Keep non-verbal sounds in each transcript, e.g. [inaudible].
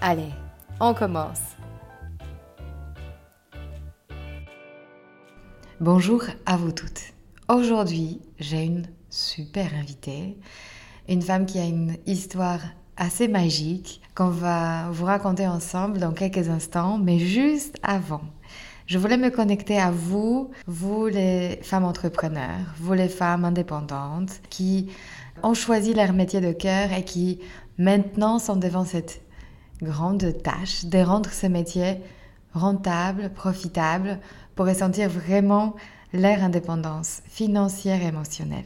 Allez, on commence. Bonjour à vous toutes. Aujourd'hui, j'ai une super invitée, une femme qui a une histoire assez magique qu'on va vous raconter ensemble dans quelques instants, mais juste avant. Je voulais me connecter à vous, vous les femmes entrepreneurs, vous les femmes indépendantes qui ont choisi leur métier de cœur et qui maintenant sont devant cette grande tâche de rendre ce métier rentable, profitable, pour ressentir vraiment leur indépendance financière et émotionnelle.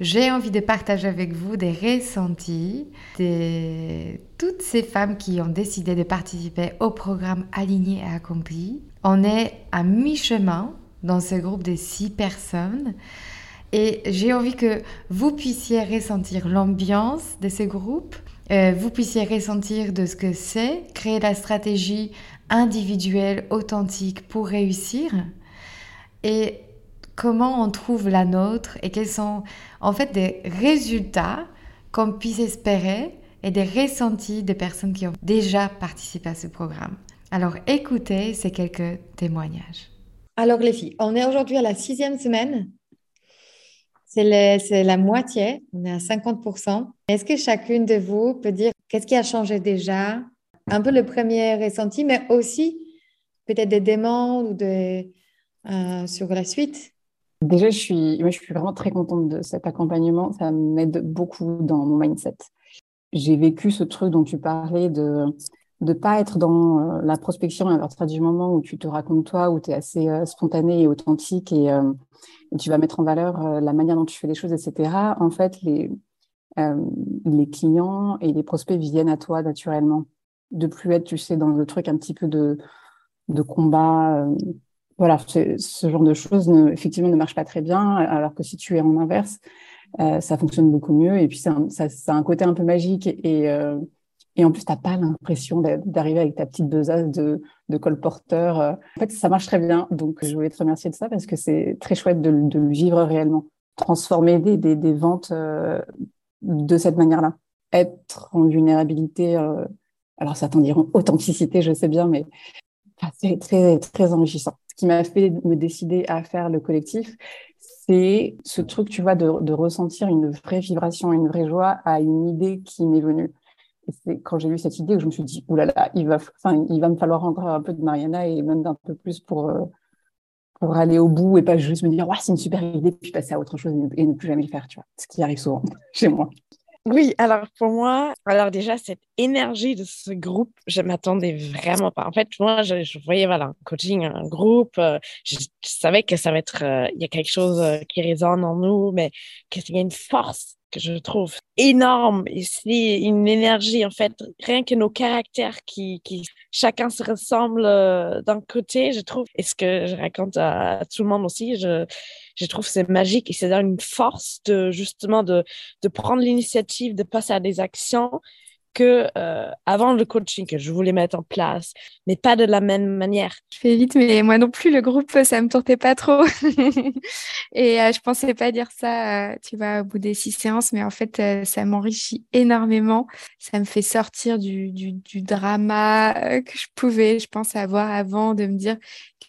J'ai envie de partager avec vous des ressentis de toutes ces femmes qui ont décidé de participer au programme Aligné et Accompli. On est à mi-chemin dans ce groupe de six personnes et j'ai envie que vous puissiez ressentir l'ambiance de ce groupe, euh, vous puissiez ressentir de ce que c'est, créer la stratégie individuelle, authentique pour réussir et comment on trouve la nôtre et quels sont en fait des résultats qu'on puisse espérer et des ressentis des personnes qui ont déjà participé à ce programme. Alors écoutez ces quelques témoignages. Alors les filles, on est aujourd'hui à la sixième semaine c'est la moitié, on est à 50%. Est-ce que chacune de vous peut dire qu'est-ce qui a changé déjà? Un peu le premier ressenti, mais aussi peut-être des demandes ou des, euh, sur la suite Déjà, je suis, moi, je suis vraiment très contente de cet accompagnement. Ça m'aide beaucoup dans mon mindset. J'ai vécu ce truc dont tu parlais de ne pas être dans euh, la prospection à partir du moment où tu te racontes toi, où tu es assez euh, spontané et authentique et, tu vas mettre en valeur euh, la manière dont tu fais les choses, etc. En fait, les, euh, les clients et les prospects viennent à toi naturellement. De plus être, tu sais, dans le truc un petit peu de, de combat. Euh, voilà, ce genre de choses, ne, effectivement, ne marche pas très bien. Alors que si tu es en inverse, ça fonctionne beaucoup mieux. Et puis, ça, ça, a un côté un peu magique et, et en plus, tu n'as pas l'impression d'arriver avec ta petite besace de, colporteur. En fait, ça marche très bien. Donc, je voulais te remercier de ça parce que c'est très chouette de, le vivre réellement. Transformer des, ventes euh, de cette manière-là. Être en vulnérabilité, euh, alors certains diront authenticité, je sais bien, mais c'est très, enrichissant. Ce qui m'a fait me décider à faire le collectif, c'est ce truc, tu vois, de ressentir une vraie vibration, une vraie joie à une idée qui m'est venue c'est quand j'ai eu cette idée que je me suis dit, oulala, il, va, il va me falloir encore un peu de Mariana et même un peu plus pour, euh, pour aller au bout et pas juste me dire, c'est une super idée, puis passer à autre chose et ne, plus jamais le faire, tu vois. Ce qui arrive souvent [laughs] chez moi. Oui, alors pour moi, alors déjà, cette énergie de ce groupe, je m'attendais vraiment pas. En fait, moi, je, voyais, voilà, un coaching, un groupe, euh, je, savais que ça va être, euh, il y a quelque chose qui résonne en nous, mais qu'il y a une force que je trouve énorme ici, une énergie en fait, rien que nos caractères qui, qui chacun se ressemble euh, d'un côté, je trouve, et ce que je raconte à, tout le monde aussi, je, je trouve c'est magique et c'est une force de justement de, de prendre l'initiative, de passer à des actions euh, avant le coaching que je voulais mettre en place, mais pas de la même manière. Je fais vite, mais moi non plus, le groupe, ça me tentait pas trop. [laughs] et euh, je pensais pas dire ça, euh, tu vois, au bout des six séances, mais en fait, ça m'enrichit énormément. Ça me fait sortir du, du, drama que je pouvais, je pense, avoir avant de me dire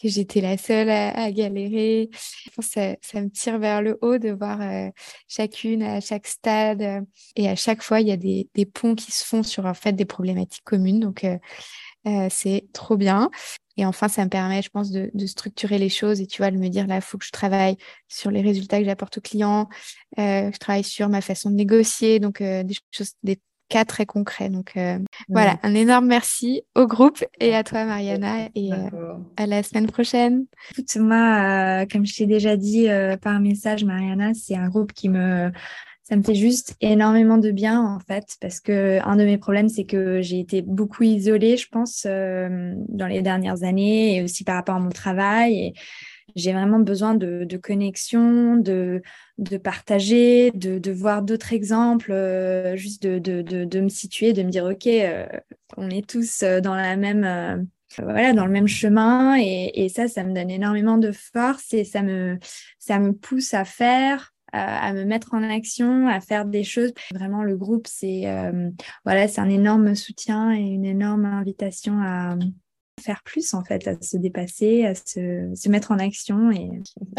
que j'étais la seule à, galérer. Je ça, me tire vers le haut de voir chacune à chaque stade. et à chaque fois, il y a des ponts qui se font sur en fait des problématiques communes. Donc, c'est trop bien. Et enfin, ça me permet, je pense, de, structurer les choses et tu vois, de me dire là, il faut que je travaille sur les résultats que j'apporte aux clients, euh, je travaille sur ma façon de négocier, donc euh, des choses, des cas très concrets. Donc euh, voilà, un énorme merci au groupe et à toi, Mariana, et à la semaine prochaine. Écoute, moi, comme je t'ai déjà dit par message, Mariana, c'est un groupe qui me ça me fait juste énormément de bien en fait parce que un de mes problèmes c'est que j'ai été beaucoup isolée je pense euh, dans les dernières années et aussi par rapport à mon travail. Et j'ai vraiment besoin de, connexion, de, de partager, de, voir d'autres exemples, euh, juste de, de, me situer, de me dire ok, euh, on est tous dans la même voilà, dans le même chemin. Et, et, ça, ça me donne énormément de force et ça me, ça me pousse à faire, à, me mettre en action, à faire des choses. Vraiment, le groupe, c'est euh, voilà, c'est un énorme soutien et une énorme invitation à, faire plus en fait, à se dépasser, à se, se mettre en action. Et...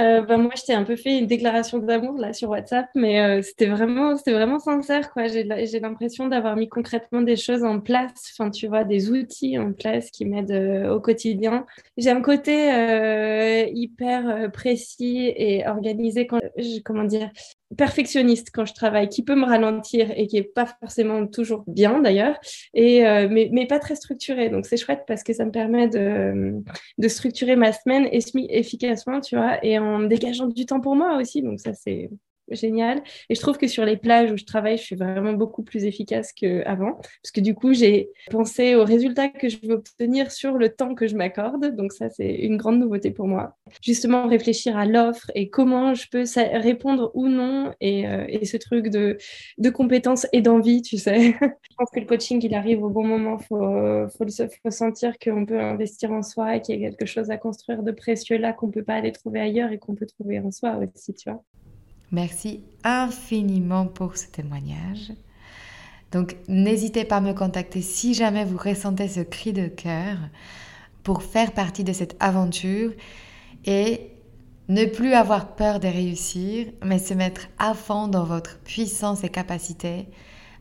Euh, bah, moi, je t'ai un peu fait une déclaration d'amour là sur WhatsApp, mais euh, c'était vraiment, vraiment sincère quoi. J'ai, j'ai l'impression d'avoir mis concrètement des choses en place, enfin tu vois, des outils en place qui m'aident euh, au quotidien. J'ai un côté euh, hyper précis et organisé quand, comment dire, perfectionniste quand je travaille, qui peut me ralentir et qui est pas forcément toujours bien d'ailleurs, et euh, mais, mais, pas très structuré. Donc c'est chouette parce que ça me permet de, de structurer ma semaine efficacement, tu vois, et en dégageant du temps pour moi aussi. Donc ça c'est génial. Et je trouve que sur les plages où je travaille, je suis vraiment beaucoup plus efficace qu'avant. Parce que du coup, j'ai pensé aux résultats que je veux obtenir sur le temps que je m'accorde. Donc ça, c'est une grande nouveauté pour moi. Justement, réfléchir à l'offre et comment je peux répondre ou non. Et, euh, et ce truc de, de compétences et d'envie, tu sais. [laughs] je pense que le coaching, il arrive au bon moment. Il faut, faut, faut sentir qu'on peut investir en soi et qu'il y a quelque chose à construire de précieux là qu'on ne peut pas aller trouver ailleurs et qu'on peut trouver en soi aussi, tu vois. Merci infiniment pour ce témoignage. Donc n'hésitez pas à me contacter si jamais vous ressentez ce cri de cœur pour faire partie de cette aventure et ne plus avoir peur de réussir, mais se mettre à fond dans votre puissance et capacité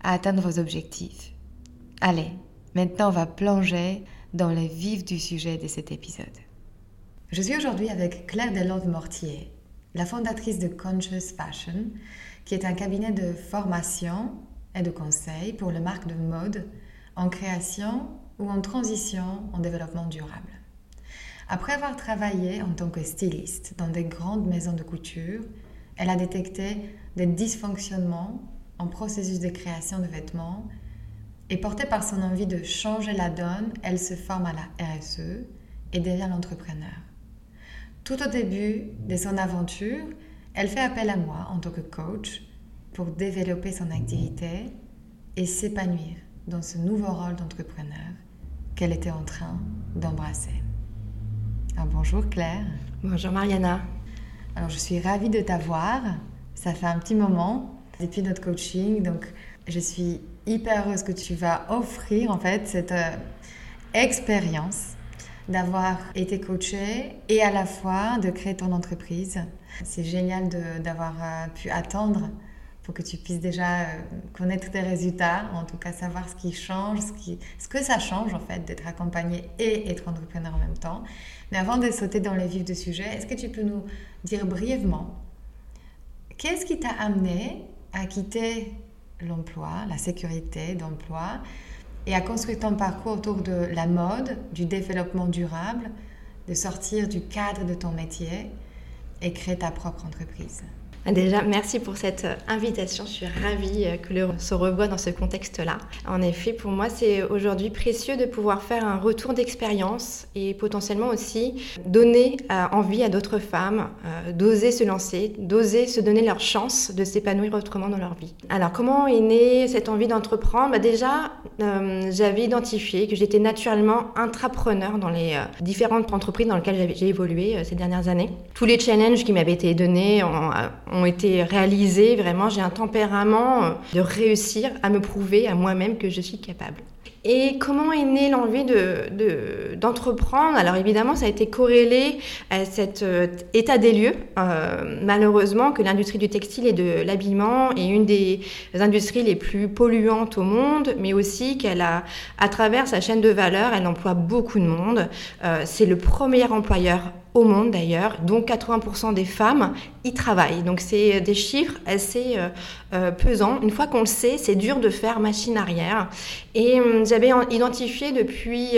à atteindre vos objectifs. Allez, maintenant on va plonger dans le vif du sujet de cet épisode. Je suis aujourd'hui avec Claire Delande-Mortier, la fondatrice de Conscious Fashion, qui est un cabinet de formation et de conseil pour les marques de mode en création ou en transition en développement durable. Après avoir travaillé en tant que styliste dans des grandes maisons de couture, elle a détecté des dysfonctionnements en processus de création de vêtements et portée par son envie de changer la donne, elle se forme à la RSE et devient l'entrepreneur. Tout au début de son aventure, elle fait appel à moi en tant que coach pour développer son activité et s'épanouir dans ce nouveau rôle d'entrepreneur qu'elle était en train d'embrasser. bonjour Claire. Bonjour Mariana. Alors je suis ravie de t'avoir. Ça fait un petit moment depuis notre coaching, donc je suis hyper heureuse que tu vas offrir en fait cette euh, expérience d'avoir été coaché et à la fois de créer ton entreprise. C'est génial d'avoir euh, pu attendre pour que tu puisses déjà euh, connaître tes résultats, en tout cas savoir ce qui change, ce, qui, ce que ça change en fait d'être accompagné et être entrepreneur en même temps. Mais avant de sauter dans les vifs du sujet, est-ce que tu peux nous dire brièvement qu'est-ce qui t'a amené à quitter l'emploi, la sécurité d'emploi? Et à construire ton parcours autour de la mode, du développement durable, de sortir du cadre de ton métier et créer ta propre entreprise. Déjà, merci pour cette euh, invitation. Je suis ravie euh, que le se revoie dans ce contexte-là. En effet, pour moi, c'est aujourd'hui précieux de pouvoir faire un retour d'expérience et potentiellement aussi donner euh, envie à d'autres femmes d'oser se lancer, d'oser se donner leur chance de s'épanouir autrement dans leur vie. Alors, comment est née cette envie d'entreprendre? Bah, Déjà, j'avais identifié que j'étais naturellement intrapreneur dans les différentes entreprises dans lesquelles j'ai évolué ces dernières années. Tous les challenges qui m'avaient été donnés ont ont été réalisées. Vraiment, j'ai un tempérament euh, de réussir à me prouver à moi-même que je suis capable. Et comment est née l'envie de, d'entreprendre? Alors évidemment, ça a été corrélé à cet euh, état des lieux. Euh, malheureusement, que l'industrie du textile et de l'habillement est une des industries les plus polluantes au monde, mais aussi qu'elle a, à travers sa chaîne de valeur, elle emploie beaucoup de monde. C'est le premier employeur au monde d'ailleurs, dont 80% des femmes y travaillent. Donc c'est des chiffres assez euh, euh, pesants. Une fois qu'on le sait, c'est dur de faire machine arrière. Et hum, j'avais identifié depuis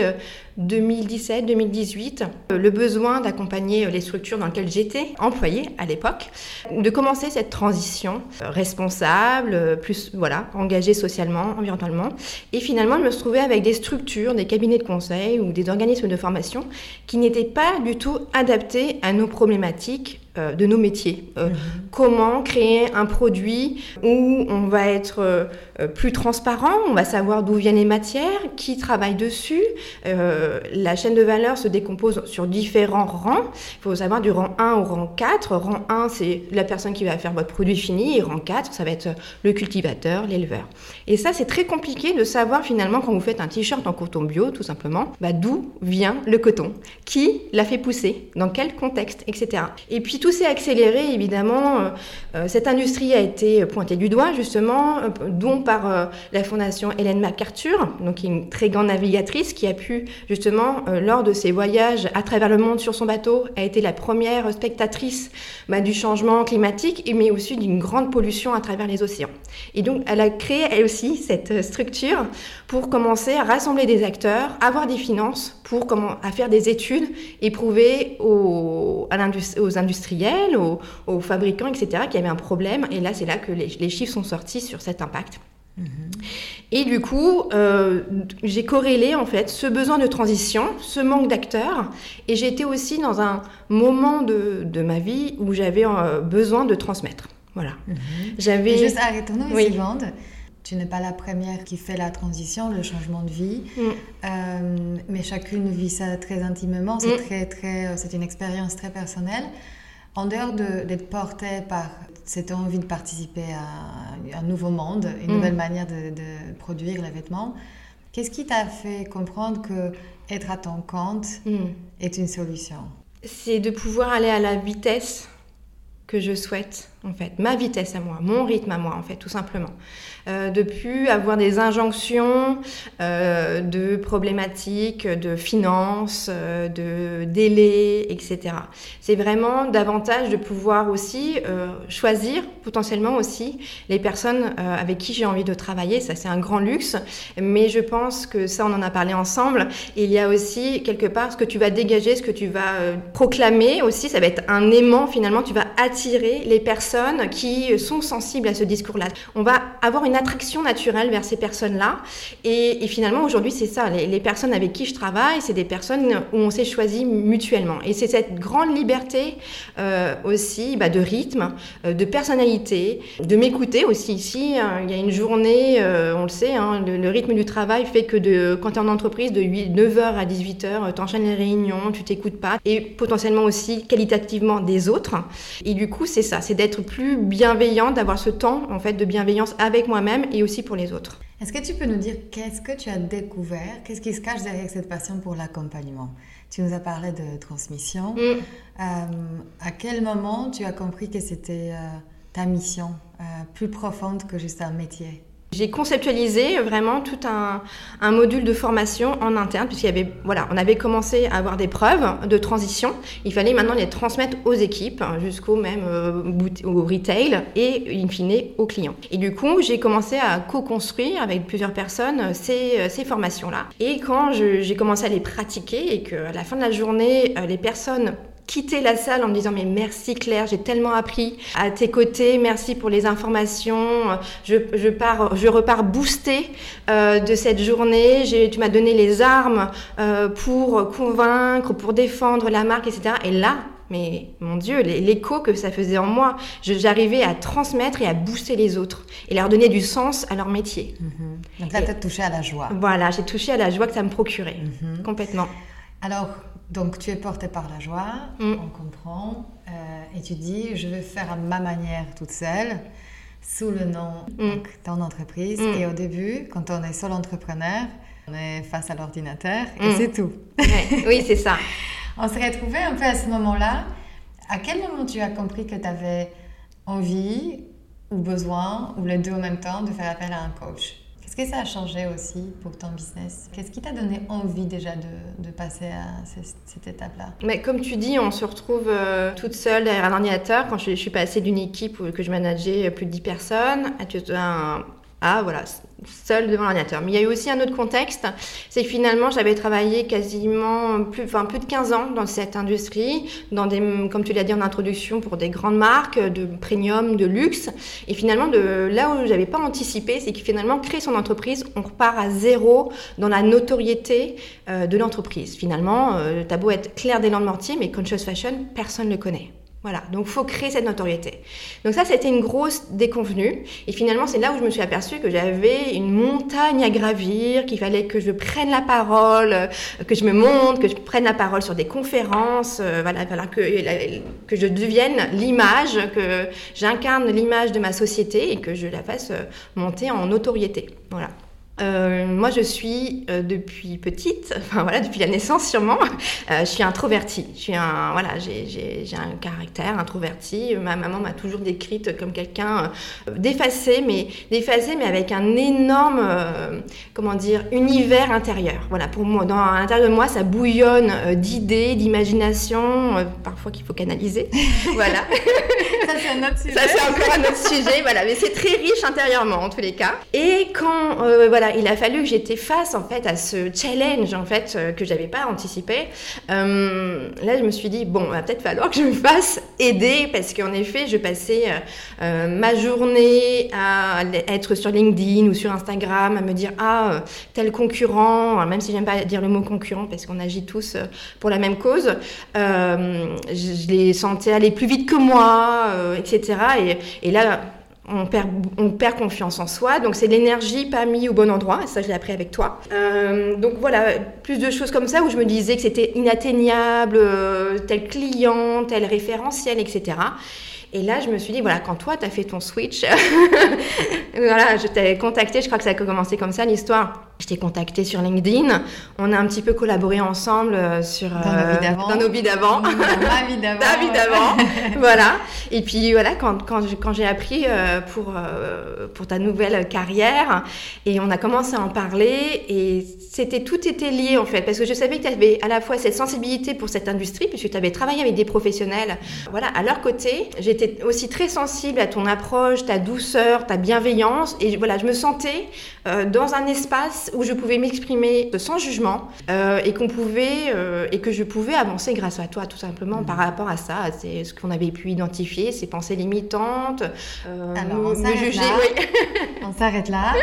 2017-2018 euh, le besoin d'accompagner les structures dans lesquelles j'étais employée à l'époque, de commencer cette transition responsable, plus voilà, engagée socialement, environnementalement. Et finalement, je me trouvais avec des structures, des cabinets de conseil ou des organismes de formation qui n'étaient pas du tout adaptés à nos problématiques euh, de nos métiers. Euh, mhm. Comment créer un produit où on va être euh, plus transparent, on va savoir d'où viennent les matières, qui travaille dessus. la chaîne de valeur se décompose sur différents rangs. Il faut savoir du rang 1 au rang 4. Rang 1, c'est la personne qui va faire votre produit fini. Et rang 4, ça va être le cultivateur, l'éleveur. Et ça, c'est très compliqué de savoir finalement quand vous faites un t-shirt en coton bio, tout simplement, bah, d'où vient le coton, qui l'a fait pousser, dans quel contexte, etc. Et puis tout s'est accéléré, évidemment. Euh, euh, cette industrie a été pointée du doigt, justement, euh, dont par la fondation Hélène MacArthur, donc une très grande navigatrice qui a pu, justement, lors de ses voyages à travers le monde sur son bateau, a été la première spectatrice bah, du changement climatique, mais aussi d'une grande pollution à travers les océans. Et donc, elle a créé, elle aussi, cette structure pour commencer à rassembler des acteurs, avoir des finances pour comment, à faire des études et prouver aux, aux industriels, aux, fabricants, etc., qu'il y avait un problème. Et là, c'est là que les, chiffres sont sortis sur cet impact. Mhm. Et du coup, euh, j'ai corrélé en fait ce besoin de transition, ce manque d'acteurs, et j'étais aussi dans un moment de, de ma vie où j'avais euh, besoin de transmettre. Voilà. Mhm. J'avais. Juste arrêtons-nous une seconde tu n'es pas la première qui fait la transition, le changement de vie, mm. euh, mais chacune vit ça très intimement. C'est mm. très, très, euh, c'est une expérience très personnelle. En dehors d'être portée par cette envie de participer à un nouveau monde, une mm. nouvelle manière de, produire les vêtements, qu'est-ce qui t'a fait comprendre que être à ton compte est une solution? C'est de pouvoir aller à la vitesse que je souhaite en fait, ma vitesse à moi, mon rythme à moi, en fait, tout simplement. Euh, de plus avoir des injonctions euh, de problématiques, de finances, euh, de délais, etc. C'est vraiment davantage de pouvoir aussi euh, choisir potentiellement aussi les personnes avec qui j'ai envie de travailler. Ça, c'est un grand luxe, mais je pense que ça, on en a parlé ensemble. Il y a aussi quelque part ce que tu vas dégager, ce que tu vas proclamer aussi. Ça va être un aimant finalement. Tu vas attirer les personnes qui sont sensibles à ce discours-là. On va avoir une attraction naturelle vers ces personnes-là. Et, finalement, aujourd'hui, c'est ça. Les, personnes avec qui je travaille, c'est des personnes où on s'est choisi mutuellement. Et c'est cette grande liberté euh, aussi bah, de rythme, euh, de personnalité, de m'écouter aussi. Ici, hein, il y a une journée, euh, on le sait, hein, le, rythme du travail fait que de, quand tu es en entreprise, de 8, 9h à 18h, tu enchaînes les réunions, tu t'écoutes pas. Et potentiellement aussi qualitativement des autres. Et du coup, c'est ça, c'est d'être plus bienveillante, d'avoir ce temps en fait de bienveillance avec moi-même et aussi pour les autres. Est-ce que tu peux nous dire qu'est-ce que tu as découvert Qu'est-ce qui se cache derrière cette passion pour l'accompagnement? Tu nous as parlé de transmission. Mm. Euh, à quel moment tu as compris que c'était euh, ta mission euh, plus profonde que juste un métier? J'ai conceptualisé vraiment tout un, module de formation en interne, puisqu'il y avait, voilà, on avait commencé à avoir des preuves de transition. Il fallait maintenant les transmettre aux équipes, jusqu'au même euh, au retail et in fine aux clients. Et du coup, j'ai commencé à co-construire avec plusieurs personnes ces, ces formations-là. Et quand j'ai commencé à les pratiquer et qu'à la fin de la journée, euh, les personnes quitter la salle en me disant mais merci Claire, j'ai tellement appris à tes côtés, merci pour les informations, je, je pars, je repars boostée euh, de cette journée, tu m'as donné les armes euh, pour convaincre, pour défendre la marque, etc. Et là, mais mon Dieu, l'écho que ça faisait en moi, j'arrivais à transmettre et à booster les autres et leur donner du sens à leur métier. Mm-hmm. Donc là, tu as touché à la joie. Voilà, j'ai touché à la joie que ça me procurait, mm-hmm. complètement. Alors, donc tu es porté par la joie, mm. on comprend, euh, et tu dis je vais faire à ma manière toute seule, sous le nom mm. de ton entreprise. Mm. Et au début, quand on est seul entrepreneur, On est face à l'ordinateur et c'est tout. Ouais, oui, c'est ça. [laughs] On s'est retrouvés un peu à ce moment-là. À quel moment tu as compris que tu avais envie ou besoin, ou les deux en même temps, de faire appel à un coach? Que ça a changé aussi pour ton business? Qu'est-ce qui t'a donné envie déjà de, passer à ce- cette étape-là? Mais comme tu dis, on se retrouve euh, toute seule derrière un ordinateur. Quand je, suis passée d'une équipe que je manageais plus de 10 personnes à, un- à, voilà, seule devant l'ordinateur. Mais il y a eu aussi un autre contexte, c'est que finalement j'avais travaillé quasiment plus, enfin, plus de 15 ans dans cette industrie, dans des, comme tu l'as dit en introduction, pour des grandes marques de premium, de luxe. Et finalement, de là où j'avais pas anticipé, c'est que finalement, créer son entreprise, on repart à zéro dans la notoriété euh, de l'entreprise. Finalement, euh, t'as beau être Claire Deslandes-Mortier, mais Conscious Fashion, personne ne le connaît. Voilà, donc faut créer cette notoriété. Donc ça, c'était une grosse déconvenue. Et finalement, c'est là où je me suis aperçue que j'avais une montagne à gravir, qu'il fallait que je prenne la parole, euh, que je me montre, que je prenne la parole sur des conférences, euh, voilà, voilà que, que je devienne l'image, que j'incarne l'image de ma société et que je la fasse euh, monter en notoriété. Voilà. Euh, moi, je suis euh, depuis petite, [laughs] enfin voilà, depuis la naissance sûrement, euh, je suis introvertie. Je suis un, voilà, j'ai, un caractère introverti. Ma maman m'a toujours décrite comme quelqu'un d'effacé, mais d'effacé, mais avec un énorme, comment dire, univers intérieur. Voilà, pour moi, dans l'intérieur de moi, ça bouillonne d'idées, d'imagination, parfois qu'il faut canaliser. [laughs] voilà. [laughs] Ça, c'est un autre sujet. Ça, c'est encore un autre sujet, voilà. Mais c'est très riche intérieurement, en tous les cas. Et quand, euh, voilà, il a fallu que j'étais face, en fait, à ce challenge, en fait, euh, que j'avais pas anticipé, euh, là, je me suis dit, bon, va peut-être falloir que je me fasse aider, parce qu'en effet, je passais euh, ma journée à être sur LinkedIn ou sur Instagram, à me dire, ah, tel concurrent, même si j'aime pas dire le mot concurrent, parce qu'on agit tous pour la même cause, je les sentais aller plus vite que moi, euh, etc. Et, là, on perd, on perd confiance en soi. Donc, c'est l'énergie pas mise au bon endroit. Ça, je l'ai appris avec toi. Euh, donc, voilà, plus de choses comme ça où je me disais que c'était inatteignable, euh, tel client, tel référentiel, etc. Et là, je me suis dit, voilà, quand toi, tu as fait ton switch, [laughs] voilà, je t'avais contacté, je crois que ça a commencé comme ça l'histoire. Je t'ai contacté sur LinkedIn. On a un petit peu collaboré ensemble euh, sur Dans nos vies d'avant. dans nos vies d'avant. Dans ma vie d'avant. [laughs] Ta vie d'avant. voilà. Et puis voilà, quand, quand, j'ai appris euh, pour, euh, pour ta nouvelle carrière, et on a commencé à en parler, et c'était tout était lié en fait, parce que je savais que tu avais à la fois cette sensibilité pour cette industrie, puisque tu avais travaillé avec des professionnels, voilà, à leur côté. J'étais aussi très sensible à ton approche, ta douceur, ta bienveillance, et voilà, je me sentais euh, dans un espace où je pouvais m'exprimer sans jugement euh, et qu'on pouvait euh, et que je pouvais avancer grâce à toi tout simplement par rapport à ça, c'est ce qu'on avait pu identifier, ces pensées limitantes, euh, Alors, on me, juger. là. oui. [laughs] On s'arrête là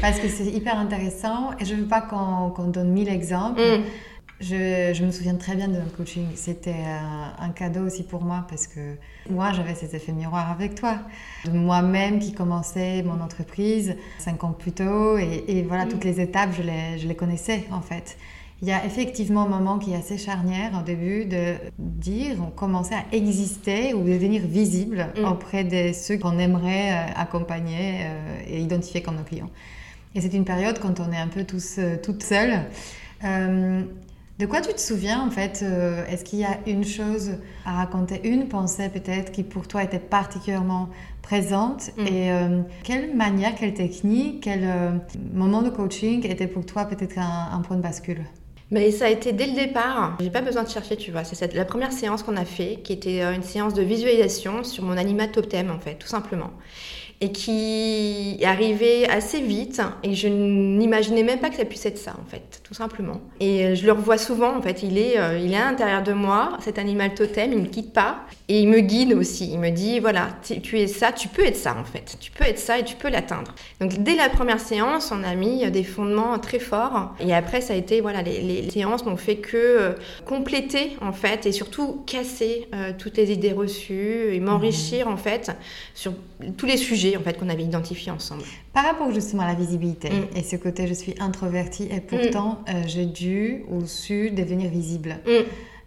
parce que c'est hyper intéressant et je ne veux pas qu'on qu'on donne mille exemples. Mm. Je, je me souviens très bien de notre coaching. C'était euh, un cadeau aussi pour moi parce que moi, j'avais cet effet miroir avec toi. Moi-même qui commençais mon entreprise cinq ans plus tôt et, et voilà, toutes les étapes, je les, je les connaissais en fait. Il y a effectivement un moment qui est assez charnière au début de dire, on commençait à exister ou devenir visible Mm. auprès de ceux qu'on aimerait euh, accompagner euh, et identifier comme nos clients. Et c'est une période quand on est un peu tous, toutes seules. Euh, de quoi tu te souviens en fait euh, Est-ce qu'il y a une chose à raconter, une pensée peut-être qui pour toi était particulièrement présente Mm. Et euh, quelle manière, quelle technique, quel euh, moment de coaching était pour toi peut-être un, un point de bascule? Mais ça a été dès le départ. J'ai pas besoin de chercher, tu vois. C'est la première séance qu'on a fait, qui était une séance de visualisation sur mon animal totem, en fait, tout simplement. Et qui est arrivée assez vite. Et je n'imaginais même pas que ça puisse être ça, en fait, tout simplement. Et euh, je le revois souvent, en fait. Il est, euh, il est à l'intérieur de moi, cet animal totem, il me quitte pas. Et il me guide aussi. Il me dit, voilà, tu es ça, tu peux être ça, en fait. Tu peux être ça et tu peux l'atteindre. Donc, dès la première séance, on a mis des fondements très forts. Et après, ça a été, voilà, les, séances n'ont fait que euh, compléter, en fait, et surtout casser euh, toutes les idées reçues et m'enrichir, en fait, sur tous les sujets, en fait, qu'on avait identifiés ensemble. Par rapport justement à la visibilité Mm. et ce côté je suis introvertie et pourtant euh, j'ai dû ou su devenir visible. Mm.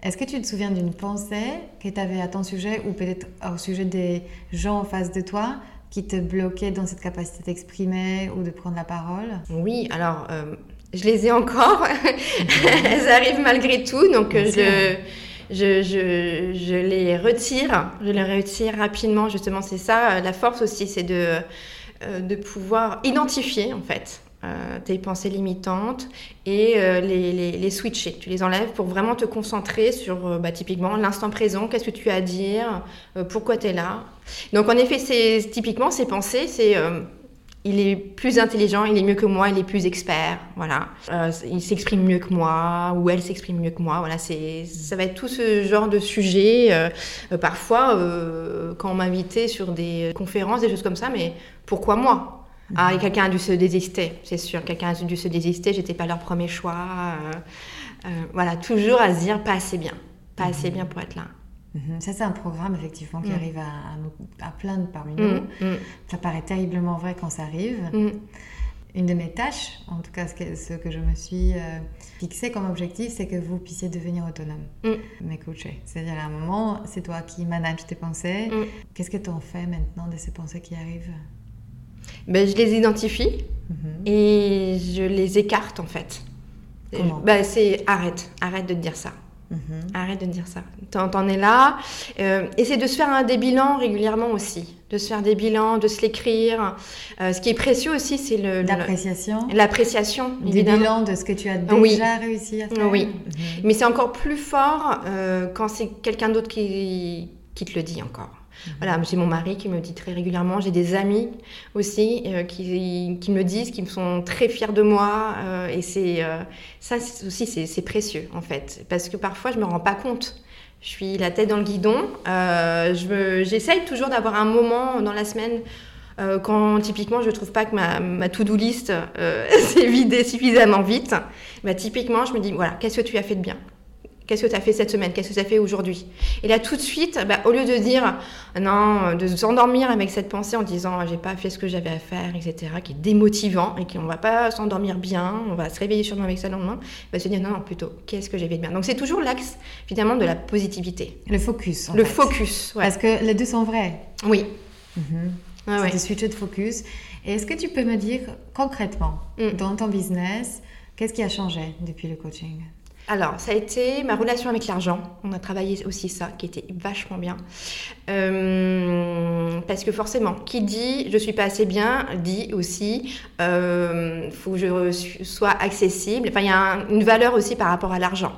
Est-ce que tu te souviens d'une pensée que tu avais à ton sujet ou peut-être au sujet des gens en face de toi qui te bloquaient dans cette capacité d'exprimer ou de prendre la parole? Oui, alors, euh, Je les ai encore. [laughs] Elles arrivent malgré tout, donc je, je, les retire. Je les retire rapidement, justement, c'est ça. La force aussi, c'est de, de pouvoir identifier, en fait, euh, tes pensées limitantes et euh, les, switcher. Tu les enlèves pour vraiment te concentrer sur euh, bah, typiquement l'instant présent, qu'est-ce que tu as à dire, pourquoi tu es là. Donc en effet, c'est typiquement ces pensées, c'est il est plus intelligent, il est mieux que moi, il est plus expert, voilà. il s'exprime mieux que moi ou elle s'exprime mieux que moi, voilà. C'est ça va être tout ce genre de sujet. parfois, quand on m'invitait sur des conférences, des choses comme ça, mais pourquoi moi? Ah, quelqu'un a dû se désister, c'est sûr. Quelqu'un a dû se désister, j'étais pas leur premier choix. Euh, euh, voilà, toujours à se dire pas assez bien, pas assez mhm. bien pour être là. Mhm. Ça, c'est un programme effectivement qui mm. arrive à, à, plein de parmi mm, nous. Mm. Ça paraît terriblement vrai quand ça arrive. Une de mes tâches, en tout cas ce que, ce que je me suis euh, fixé comme objectif, c'est que vous puissiez devenir autonome, mes coachés. C'est-à-dire à un moment, c'est toi qui manages tes pensées. Qu'est-ce que tu en fais maintenant de ces pensées qui arrivent? Ben, je les identifie mhm. et je les écarte en fait. Ben, c'est arrête, arrête de dire ça. Mhm. Arrête de dire ça. T'en es là. Euh, essaie de se faire un, des bilans régulièrement aussi. De se faire des bilans, de se l'écrire. Euh, ce qui est précieux aussi, c'est le... L'appréciation. L'appréciation, Des bilans de ce que tu as déjà réussi à faire. Oui. Mhm. Mais c'est encore plus fort euh, quand c'est quelqu'un d'autre qui, qui te le dit encore. Voilà, j'ai mon mari qui me dit très régulièrement, j'ai des amis aussi euh, qui, qui, me disent, qui sont très fiers de moi. Euh, et c'est euh, ça aussi, c'est précieux en fait, parce que parfois je me rends pas compte. Je suis la tête dans le guidon. J'essaye toujours d'avoir un moment dans la semaine quand typiquement je trouve pas que ma, ma to-do list [laughs] s'est vidée suffisamment vite, bah, typiquement je me dis voilà, qu'est-ce que tu as fait de bien? Qu'est-ce que tu as fait cette semaine? Qu'est-ce que tu as fait aujourd'hui? Et là, tout de suite, bah, au lieu de dire non, de s'endormir avec cette pensée en disant j'ai pas fait ce que j'avais à faire, etc., qui est démotivant et qu'on va pas s'endormir bien, on va se réveiller sûrement avec ça le lendemain, va se dire non, non plutôt qu'est-ce que j'ai fait de bien? Donc c'est toujours l'axe finalement de la positivité. Le focus. le focus, Parce que les deux sont vrais. Oui. Mm -hmm. c'est switcher de focus. Et est-ce que tu peux me dire concrètement, mm. dans ton business, qu'est-ce qui a changé depuis le coaching? Alors, ça a été ma relation avec l'argent. On a travaillé aussi ça, qui était vachement bien. Euh, parce que forcément, qui dit je suis pas assez bien, dit aussi euh, faut que je sois accessible. Enfin, il y a une valeur aussi par rapport à l'argent.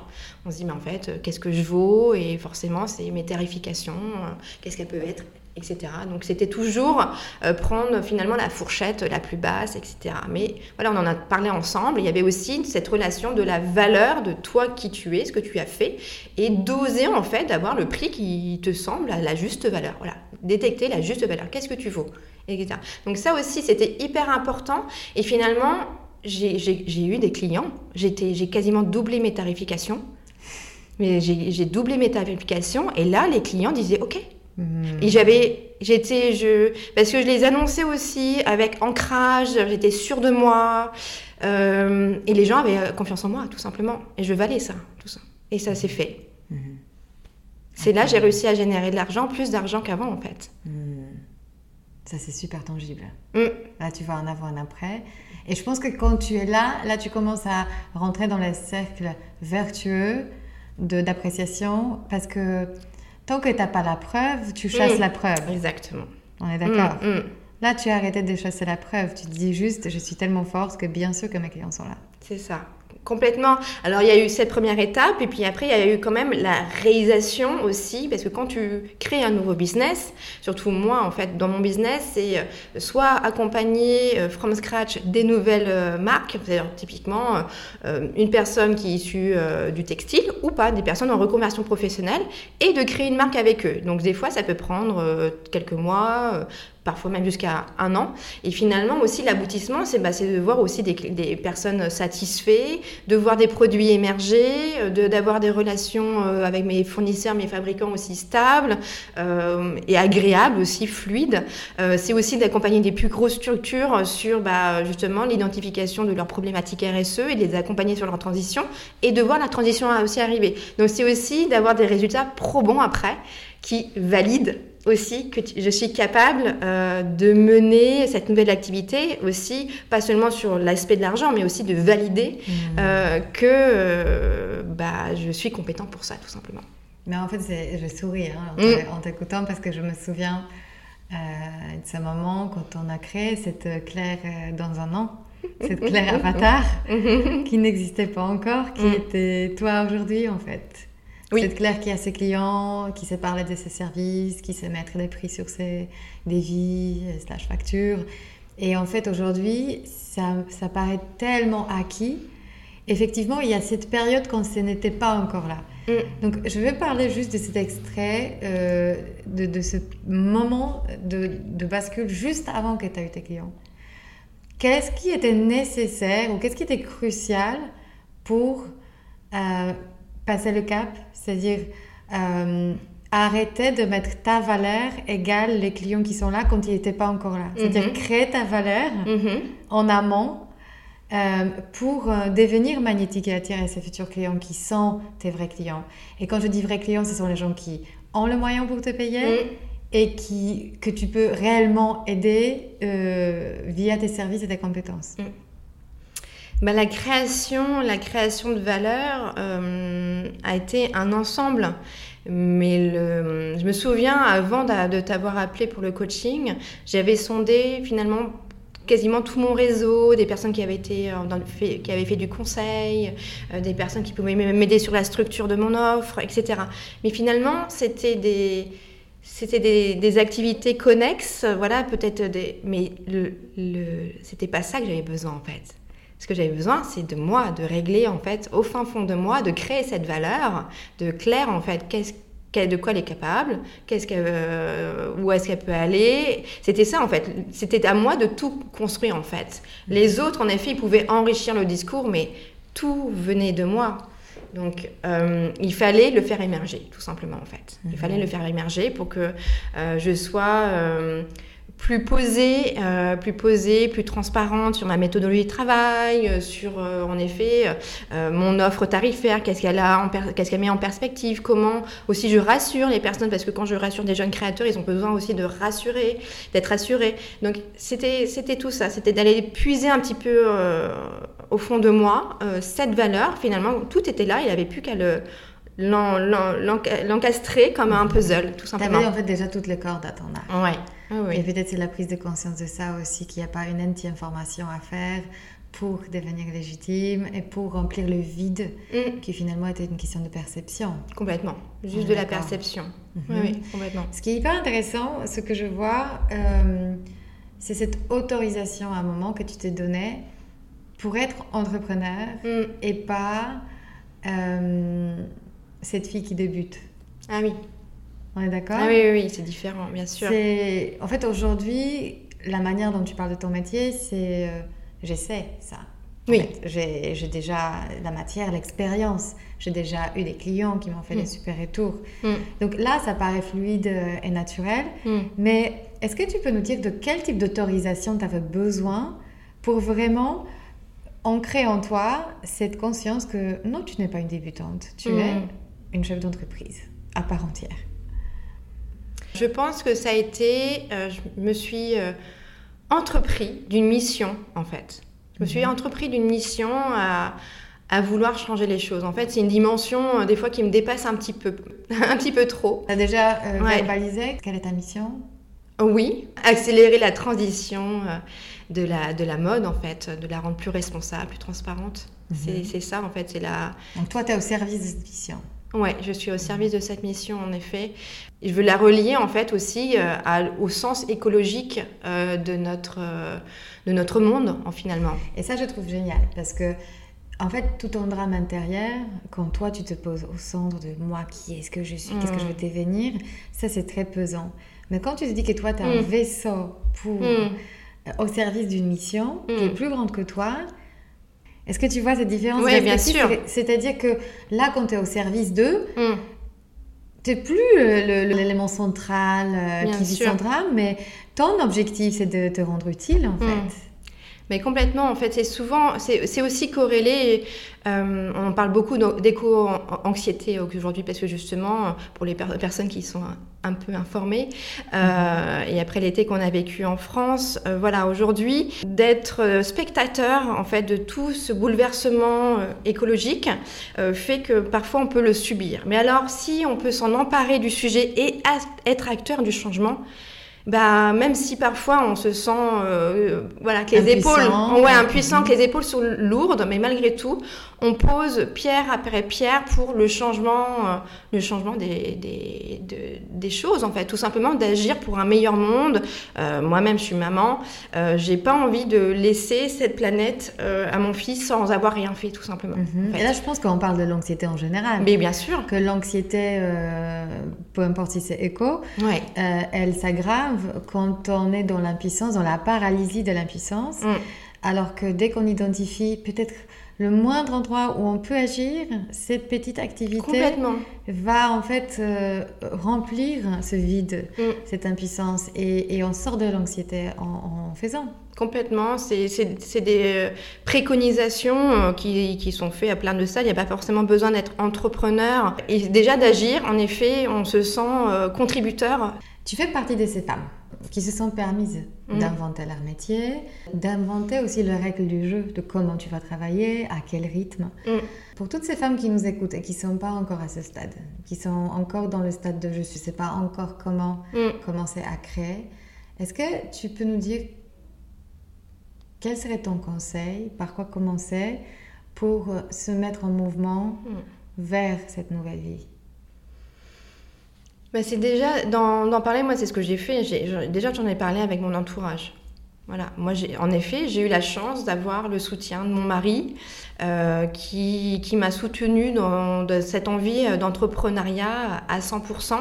On se dit mais en fait, euh, qu'est-ce que je vaux? Et forcément, c'est mes tarifications. Euh, qu'est-ce qu'elles peuvent être etc. Donc c'était toujours euh, prendre finalement la fourchette la plus basse, etc. Mais voilà, on en a parlé ensemble. Il y avait aussi cette relation de la valeur de toi qui tu es, ce que tu as fait, et d'oser en fait d'avoir le prix qui te semble à la juste valeur. Voilà, détecter la juste valeur. Qu'est-ce que tu vaux, etc. Donc ça aussi c'était hyper important. Et finalement, j'ai eu des clients. J'ai quasiment doublé mes tarifications. Mais j'ai doublé mes tarifications et là, les clients disaient OK, et j'avais, j'étais, je, parce que je les annonçais aussi avec ancrage, j'étais sûre de moi, euh, et les gens avaient confiance en moi, tout simplement. Et je valais ça, tout ça. Et ça s'est fait. Mhm. C'est là j'ai réussi à générer de l'argent, plus d'argent qu'avant en fait. Mhm. Ça c'est super tangible. Mm. Là tu vois un avant, un après. Et je pense que quand tu es là, là tu commences à rentrer dans les cercles vertueux d'appréciation parce que Tant que tu n'as pas la preuve, tu chasses mm. la preuve. Exactement. On est d'accord mm, mm. Là, tu as arrêté de chasser la preuve. Tu te dis juste, je suis tellement forte que bien sûr que mes clients sont là. C'est ça. Complètement. Alors, il y a eu cette première étape, et puis après, il y a eu quand même la réalisation aussi, parce que quand tu crées un nouveau business, surtout moi, en fait, dans mon business, c'est euh, soit accompagner euh, from scratch des nouvelles euh, marques, c'est-à-dire typiquement une personne qui est issue du textile, ou pas, des personnes en reconversion professionnelle, et de créer une marque avec eux. Donc, des fois, ça peut prendre quelques mois, parfois même jusqu'à un an. Et finalement aussi l'aboutissement, c'est bah, de voir aussi des, personnes satisfaites, de voir des produits émerger, euh, d'avoir des relations euh, avec mes fournisseurs, mes fabricants aussi stables euh, et agréables, aussi fluides. Euh, c'est aussi d'accompagner des plus grosses structures sur bah, justement l'identification de leurs problématiques RSE et de les accompagner sur leur transition et de voir la transition aussi arriver. Donc c'est aussi d'avoir des résultats probants après qui valident aussi que je suis capable euh, de mener cette nouvelle activité aussi, pas seulement sur l'aspect de l'argent, mais aussi de valider Mmh. euh, que euh, bah, je suis compétent pour ça, tout simplement. Mais en fait, je souris hein, en Mm. t- en t'écoutant parce que je me souviens de ce moment quand on a créé cette Claire dans un an, cette Claire [laughs] avatar qui n'existait pas encore, qui était toi aujourd'hui en fait. Oui. Cette Claire qui a ses clients, qui sait parler de ses services, qui sait mettre des prix sur ses devis, euh, slash factures. Et en fait, aujourd'hui, ça, ça paraît tellement acquis. Effectivement, il y a cette période quand ce n'était pas encore là. Mm. Donc, je vais parler juste de cet extrait, euh, de, de ce moment de, de bascule juste avant que tu aies eu tes clients. Qu'est-ce qui était nécessaire ou qu'est-ce qui était crucial pour euh, passer le cap C'est-à-dire euh, arrêter de mettre ta valeur égale les clients qui sont là quand ils n'étaient pas encore là. C'est-à-dire Mhm. créer ta valeur Mhm. en amont euh, pour euh, devenir magnétique et attirer ces futurs clients qui sont tes vrais clients. Et quand je dis vrais clients, ce sont les gens qui ont le moyen pour te payer Mm. et qui, que tu peux réellement aider euh, via tes services et tes compétences. Bah, la création, la création de valeur euh, a été un ensemble. Mais je me souviens, avant de, t'avoir appelé pour le coaching, j'avais sondé finalement quasiment tout mon réseau, des personnes qui avaient, été, euh, fait, qui avaient fait du conseil, euh, des personnes qui pouvaient m'aider sur la structure de mon offre, etc. Mais finalement, c'était des, activités connexes, voilà, peut-être. Mais le, le, c'était pas ça que j'avais besoin, en fait. Ce que j'avais besoin, c'est de moi, de régler en fait au fin fond de moi, de créer cette valeur, de clair en fait qu'est-ce de quoi elle est capable, qu'est-ce qu'elle, euh, où est-ce qu'elle peut aller. C'était ça en fait. C'était à moi de tout construire en fait. Les autres, en effet, ils pouvaient enrichir le discours, mais tout venait de moi. Donc, euh, il fallait le faire émerger, tout simplement en fait. Il fallait le faire émerger pour que euh, je sois plus posée, euh, plus posée, plus transparente sur ma méthodologie de travail, euh, sur euh, en effet euh, mon offre tarifaire, qu'est-ce qu'elle a, qu'est-ce qu'elle met en perspective, comment aussi je rassure les personnes parce que quand je rassure des jeunes créateurs, ils ont besoin aussi de rassurer, d'être rassurés. Donc c'était c'était tout ça, c'était d'aller puiser un petit peu euh, au fond de moi euh, cette valeur. Finalement, tout était là, il n'y avait plus qu'à le l'en- l'en- l'enca- l'encastrer comme un puzzle, tout simplement. avais en fait déjà toutes les cordes à ton arc. Ouais. Ah oui. Et peut-être c'est la prise de conscience de ça aussi, qu'il n'y a pas une anti-information à faire pour devenir légitime et pour remplir le vide Mm, qui finalement était une question de perception. complètement. Juste Ouais, de la perception. Mhm. Oui, oui, complètement. Ce qui est hyper intéressant, ce que je vois, euh, c'est cette autorisation à un moment que tu t'es donné pour être entrepreneur Mm. et pas euh, cette fille qui débute. Ah oui. On est d'accord Ah oui, oui, oui, c'est différent, bien sûr. En fait aujourd'hui la manière dont tu parles de ton métier, c'est euh, j'essaie ça. En Oui. fait, j'ai déjà la matière, l'expérience. J'ai déjà eu des clients qui m'ont fait Mm. des super retours. Mm. Donc là, ça paraît fluide euh, et naturel. Mm. Mais est-ce que tu peux nous dire de quel type d'autorisation tu avais besoin pour vraiment ancrer en toi cette conscience que non, tu n'es pas une débutante, tu Mm. es une chef d'entreprise à part entière. Je pense que ça a été, euh, je me suis euh, entrepris d'une mission en fait. Je me suis entrepris d'une mission à, à vouloir changer les choses. En fait, c'est une dimension euh, des fois qui me dépasse un petit peu, [laughs] un petit peu trop. Tu as déjà Ouais. verbalisé quelle est ta mission? Oui, accélérer la transition de la, de la mode en fait, de la rendre plus responsable, plus transparente. C'est c'est ça en fait, c'est la, Donc toi, tu es au service de cette mission. Ouais, je suis au service de cette mission en effet. Et je veux la relier en fait aussi euh, à- au sens écologique euh, de notre euh, de notre monde en finalement. Et ça, je trouve génial parce que, en fait, tout ton drame intérieur, quand toi, tu te poses au centre de moi, qui est-ce que je suis, qu'est-ce que je veux Mm. devenir, ça, c'est très pesant. Mais quand tu te dis que toi, tu as un Mm. vaisseau pour, Mm. au service d'une mission qui est plus grande que toi, est-ce que tu vois cette différence bien sûr. C'est-à-dire que là, quand tu es au service d'eux, Mm. tu n'es plus le- le- l'élément central euh, qui vit son drame, mais ton objectif, c'est de te rendre utile, en Mm. fait. Mais complètement, en fait, c'est souvent, c'est aussi corrélé. Euh, on parle beaucoup d'éco-anxiété aujourd'hui parce que justement, pour les personnes qui sont un, peu informées, euh, et après l'été qu'on a vécu en France, euh, voilà, aujourd'hui, d'être spectateur en fait de tout ce bouleversement écologique fait que parfois on peut le subir. Mais alors, si on peut s'en emparer du sujet et être acteur du changement, bah, même si parfois on se sent euh, voilà, que les épaules, ouais, impuissant, que les épaules sont lourdes, mais malgré tout, on pose pierre après pierre pour le changement, euh, le changement des, des, des, choses, en fait, tout simplement d'agir pour un meilleur monde. Euh, moi-même, je suis maman, j'ai pas envie de laisser cette planète à mon fils sans avoir rien fait, tout simplement. Mhm. Et là, je pense qu'on parle de l'anxiété en général. Mais bien sûr. Que l'anxiété, peu importe si c'est éco, ouais. elle s'aggrave quand on est dans l'impuissance, dans la paralysie de l'impuissance. Mm. Alors que dès qu'on identifie peut-être le moindre endroit où on peut agir, cette petite activité va en fait euh, remplir ce vide, mm. cette impuissance, et, on sort de l'anxiété en, faisant. Complètement, c'est des euh, préconisations euh, qui, qui, sont faites à plein de salles. Il n'y a pas forcément besoin d'être entrepreneur. Et déjà d'agir, en effet, on se sent contributeur. Tu fais partie de ces femmes qui se sont permises mm. d'inventer leur métier, d'inventer aussi les règles du jeu, de comment tu vas travailler, à quel rythme. Mm. Pour toutes ces femmes qui nous écoutent et qui ne sont pas encore à ce stade, qui sont encore dans le stade de je ne sais pas encore comment mm. commencer à créer, est-ce que tu peux nous dire quel serait ton conseil, par quoi commencer pour se mettre en mouvement vers cette nouvelle vie? Bah, c'est déjà, d'en parler, moi, c'est ce que j'ai fait. déjà, j'en ai parlé avec mon entourage. Voilà, moi, en effet, j'ai eu la chance d'avoir le soutien de mon mari, euh, qui, qui m'a soutenue dans cette envie d'entrepreneuriat à 100%.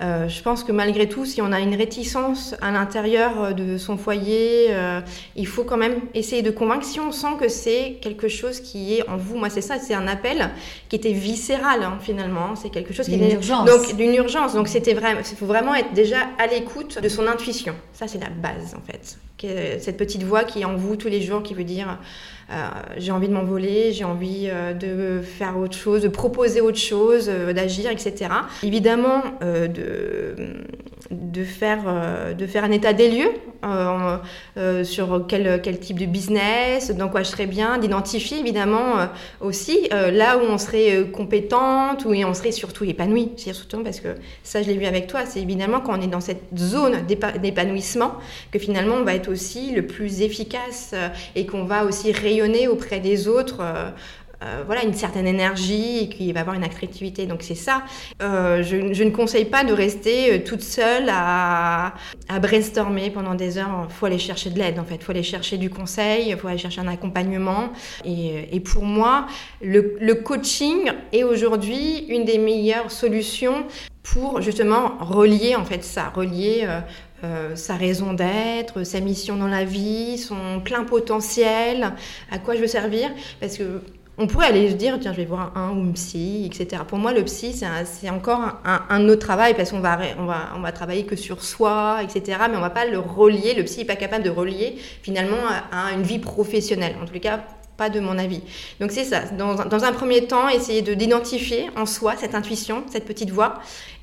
Euh, je pense que malgré tout, si on a une réticence à l'intérieur de son foyer, euh, il faut quand même essayer de convaincre. Si on sent que c'est quelque chose qui est en vous, moi c'est ça, c'est un appel qui était viscéral hein, finalement. C'est quelque chose qui est urgence. donc d'une urgence. Donc c'était vraiment, il faut vraiment être déjà à l'écoute de son intuition. Ça c'est la base en fait. Cette petite voix qui est en vous tous les jours, qui veut dire j'ai envie de m'envoler, j'ai envie euh, de faire autre chose, de proposer autre chose, euh, d'agir, etc. Évidemment, de, de, faire, de faire un état des lieux sur quel, quel type de business, dans quoi je serais bien, d'identifier évidemment aussi là où on serait compétente, où on serait surtout épanouie. C'est surtout parce que ça, je l'ai vu avec toi, c'est évidemment quand on est dans cette zone d'épanouissement que finalement on va être aussi le plus efficace et qu'on va aussi réussir auprès des autres. Euh, euh, voilà, une certaine énergie et qu'il va avoir une attractivité. Donc c'est ça. Euh, je, ne conseille pas de rester toute seule à, à brainstormer pendant des heures. Il faut aller chercher de l'aide en fait. Il faut aller chercher du conseil, il faut aller chercher un accompagnement. Et, pour moi, le, coaching est aujourd'hui une des meilleures solutions pour justement relier en fait ça, relier euh, sa raison d'être, sa mission dans la vie, son plein potentiel, à quoi je veux servir? Parce que on pourrait aller se dire, tiens, je vais voir un, ou une psy, etc. Pour moi, le psy, c'est encore un, autre travail parce qu'on va, on va, on va travailler que sur soi, etc. Mais on va pas le relier. Le psy n'est pas capable de relier finalement à, une vie professionnelle. En tout cas, pas de mon avis. Donc c'est ça. Dans, dans, un premier temps, essayer de d'identifier en soi cette intuition, cette petite voix,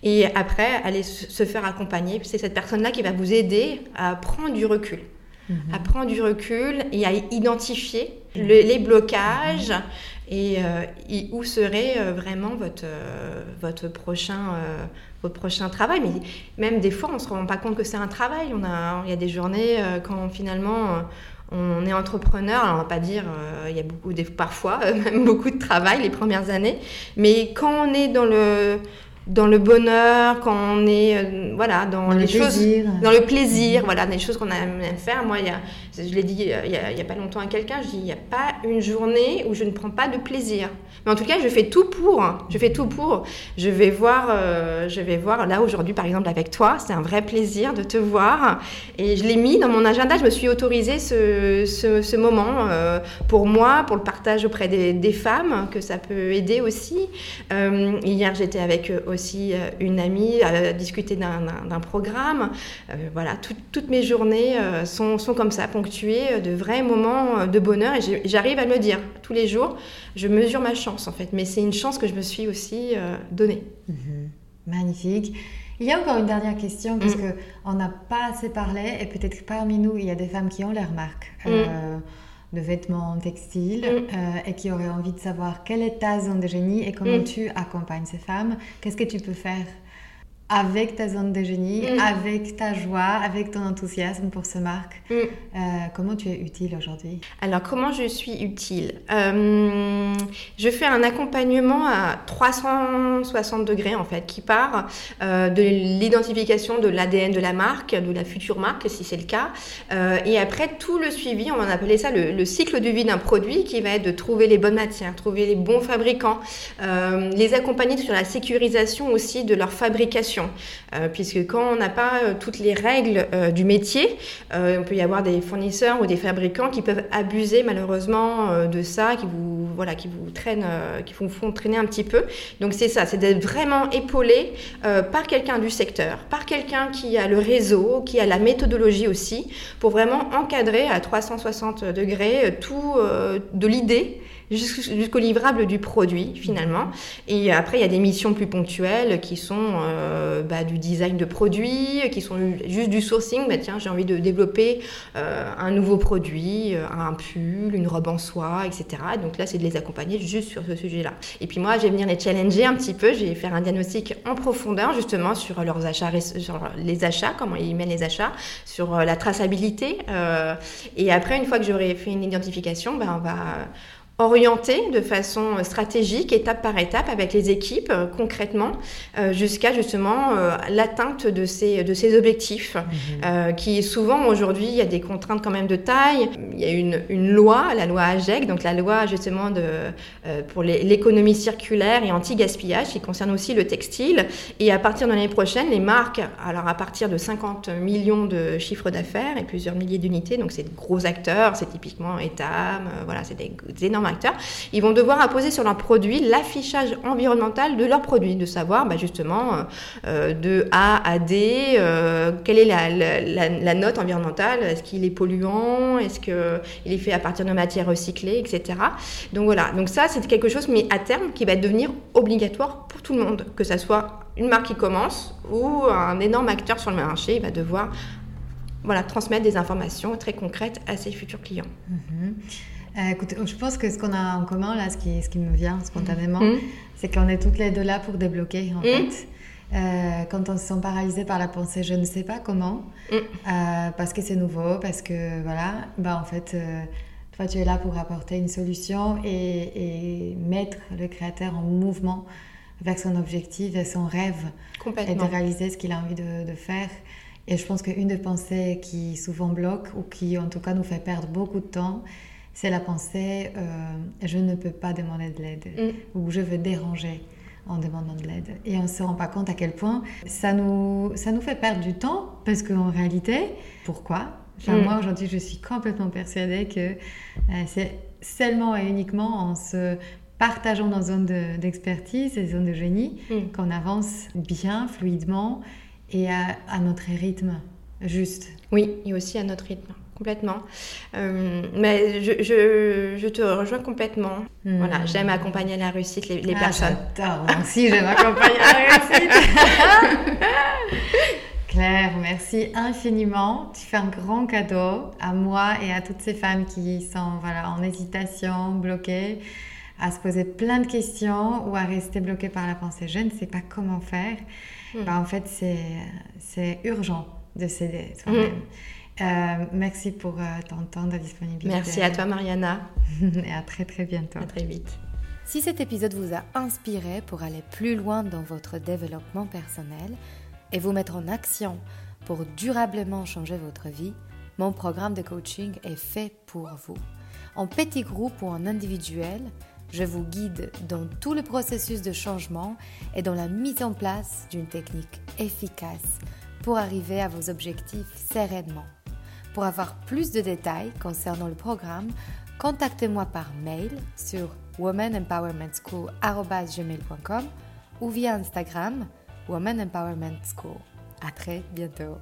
et après aller se faire accompagner. C'est cette personne-là qui va vous aider à prendre du recul, mhm. à prendre du recul et à identifier les blocages et, euh, où serait euh, vraiment votre euh, votre prochain votre prochain travail. Mais même des fois, on se rend pas compte que c'est un travail. On a, il y a des journées quand finalement on est entrepreneur, alors on va pas dire, il y a beaucoup, parfois [laughs] même beaucoup de travail les premières années, mais quand on est dans le dans le bonheur, quand on est euh, voilà dans, les choses, dans le plaisir, voilà des choses qu'on aime faire. Moi, il y a, je l'ai dit euh, il y, a, pas longtemps à quelqu'un, je dis il n'y a pas une journée où je ne prends pas de plaisir. Mais en tout cas, je fais tout pour. Je fais tout pour. Je vais voir, euh, je vais voir là aujourd'hui par exemple avec toi, c'est un vrai plaisir de te voir et je l'ai mis dans mon agenda. Je me suis autorisé ce, moment pour moi, pour le partage auprès des, femmes, que ça peut aider aussi. hier, j'étais avec aussi euh, une amie à discuter d'un programme. Euh, voilà, toutes mes journées euh, sont, comme ça. Ponctué de vrais moments de bonheur et j'arrive à me le dire tous les jours. Je mesure ma chance en fait, mais c'est une chance que je me suis aussi donnée. Mhm. Magnifique. Il y a encore une dernière question parce mm. qu'on n'a pas assez parlé et peut-être parmi nous, il y a des femmes qui ont leurs marques mm. euh, de vêtements textiles mm. euh, et qui auraient envie de savoir quelle est ta zone de génie et comment tu accompagnes ces femmes. Qu'est-ce que tu peux faire avec ta zone de génie, mm. avec ta joie, avec ton enthousiasme pour ce marque. Mm. Euh, comment tu es utile aujourd'hui? Alors, comment je suis utile? Euh, Je fais un accompagnement à 360 degrés, en fait, qui part euh, de l'identification de l'ADN de la marque, de la future marque, si c'est le cas. et après, tout le suivi, on va appeler ça le, cycle de vie d'un produit, qui va être de trouver les bonnes matières, trouver les bons fabricants, les accompagner sur la sécurisation aussi de leur fabrication. Euh, puisque quand on n'a pas euh, toutes les règles euh, du métier, on peut y avoir des fournisseurs ou des fabricants qui peuvent abuser malheureusement de ça, qui vous voilà, qui vous traînent, qui vous font traîner un petit peu. Donc c'est ça, c'est d'être vraiment épaulé par quelqu'un du secteur, par quelqu'un qui a le réseau, qui a la méthodologie aussi, pour vraiment encadrer à 360 degrés tout de l'idée jusqu'au livrable du produit finalement. Et après, il y a des missions plus ponctuelles qui sont euh, bah, du design de produits, qui sont juste du sourcing. Bah, tiens, j'ai envie de développer euh, un nouveau produit, euh, un pull, une robe en soie, etc. Donc là, c'est de les accompagner juste sur ce sujet-là. Et puis moi, je vais venir les challenger un petit peu. Je vais faire un diagnostic en profondeur justement sur leurs achats, sur les achats, comment ils mènent les achats, sur la traçabilité. et après, une fois que j'aurai fait une identification, ben, on va orienté de façon stratégique, étape par étape, avec les équipes euh, concrètement, euh, jusqu'à justement euh, l'atteinte de ces, de ces objectifs, mhm. qui souvent aujourd'hui, il y a des contraintes quand même de taille. Il y a une, une loi, la loi AGEC, donc la loi justement de, pour l'économie circulaire et anti-gaspillage, qui concerne aussi le textile. Et à partir de l'année prochaine, les marques, alors à partir de 50 millions de chiffres d'affaires et plusieurs milliers d'unités, donc c'est de gros acteurs, c'est typiquement Etam, voilà, c'est des, des énormes ils vont devoir imposer sur leurs produits l'affichage environnemental de leurs produits, de savoir bah, justement euh, euh, de A à D, euh, quelle est la, note environnementale, est-ce qu'il est polluant, est-ce qu'il est fait à partir de matières recyclées, etc. Donc voilà, donc ça c'est quelque chose, mais à terme, qui va devenir obligatoire pour tout le monde, que ce soit une marque qui commence ou un énorme acteur sur le marché, il va devoir voilà, transmettre des informations très concrètes à ses futurs clients. Mm-hmm. Euh, écoute, je pense que ce qu'on a en commun, là, ce qui, ce qui me vient spontanément, mm. c'est qu'on est toutes les deux là pour débloquer, en mm. fait. Euh, quand on se sent paralysé par la pensée, je ne sais pas comment, mm. euh, parce que c'est nouveau, parce que voilà, bah en fait, toi tu es là pour apporter une solution et, et, mettre le créateur en mouvement vers son objectif et son rêve et de réaliser ce qu'il a envie de, de faire. Et je pense qu'une des pensées qui souvent bloque ou qui en tout cas nous fait perdre beaucoup de temps, c'est la pensée euh, je ne peux pas demander de l'aide mm. ou je veux déranger en demandant de l'aide. Et on ne se rend pas compte à quel point ça nous, ça nous fait perdre du temps parce qu'en réalité, pourquoi? Mm. Moi aujourd'hui, je suis complètement persuadée que euh, c'est seulement et uniquement en se partageant nos zones d'expertise et zones de génie mm. qu'on avance bien, fluidement et à, à notre rythme juste. Oui, et aussi à notre rythme complètement. Euh, mais je, je, je, te rejoins complètement. Hmm. Voilà, j'aime accompagner à la réussite les, les ah, personnes. Moi aussi, j'aime accompagner à la réussite. [laughs] Claire, merci infiniment. Tu fais un grand cadeau à moi et à toutes ces femmes qui sont voilà, en hésitation, bloquées, à se poser plein de questions ou à rester bloquées par la pensée. Je ne sais pas comment faire. Hmm. Bah, en fait, c'est urgent de s'aider soi-même. Hmm. Euh, merci pour euh, ton temps de disponibilité. Merci à toi, Mariana. [laughs] Et à très, très bientôt. À très vite. Si cet épisode vous a inspiré pour aller plus loin dans votre développement personnel et vous mettre en action pour durablement changer votre vie, mon programme de coaching est fait pour vous. En petit groupe ou en individuel, je vous guide dans tout le processus de changement et dans la mise en place d'une technique efficace pour arriver à vos objectifs sereinement. Pour avoir plus de détails concernant le programme, contactez-moi par mail sur womanempowermentschool.com ou via Instagram Woman Empowerment School. À très bientôt.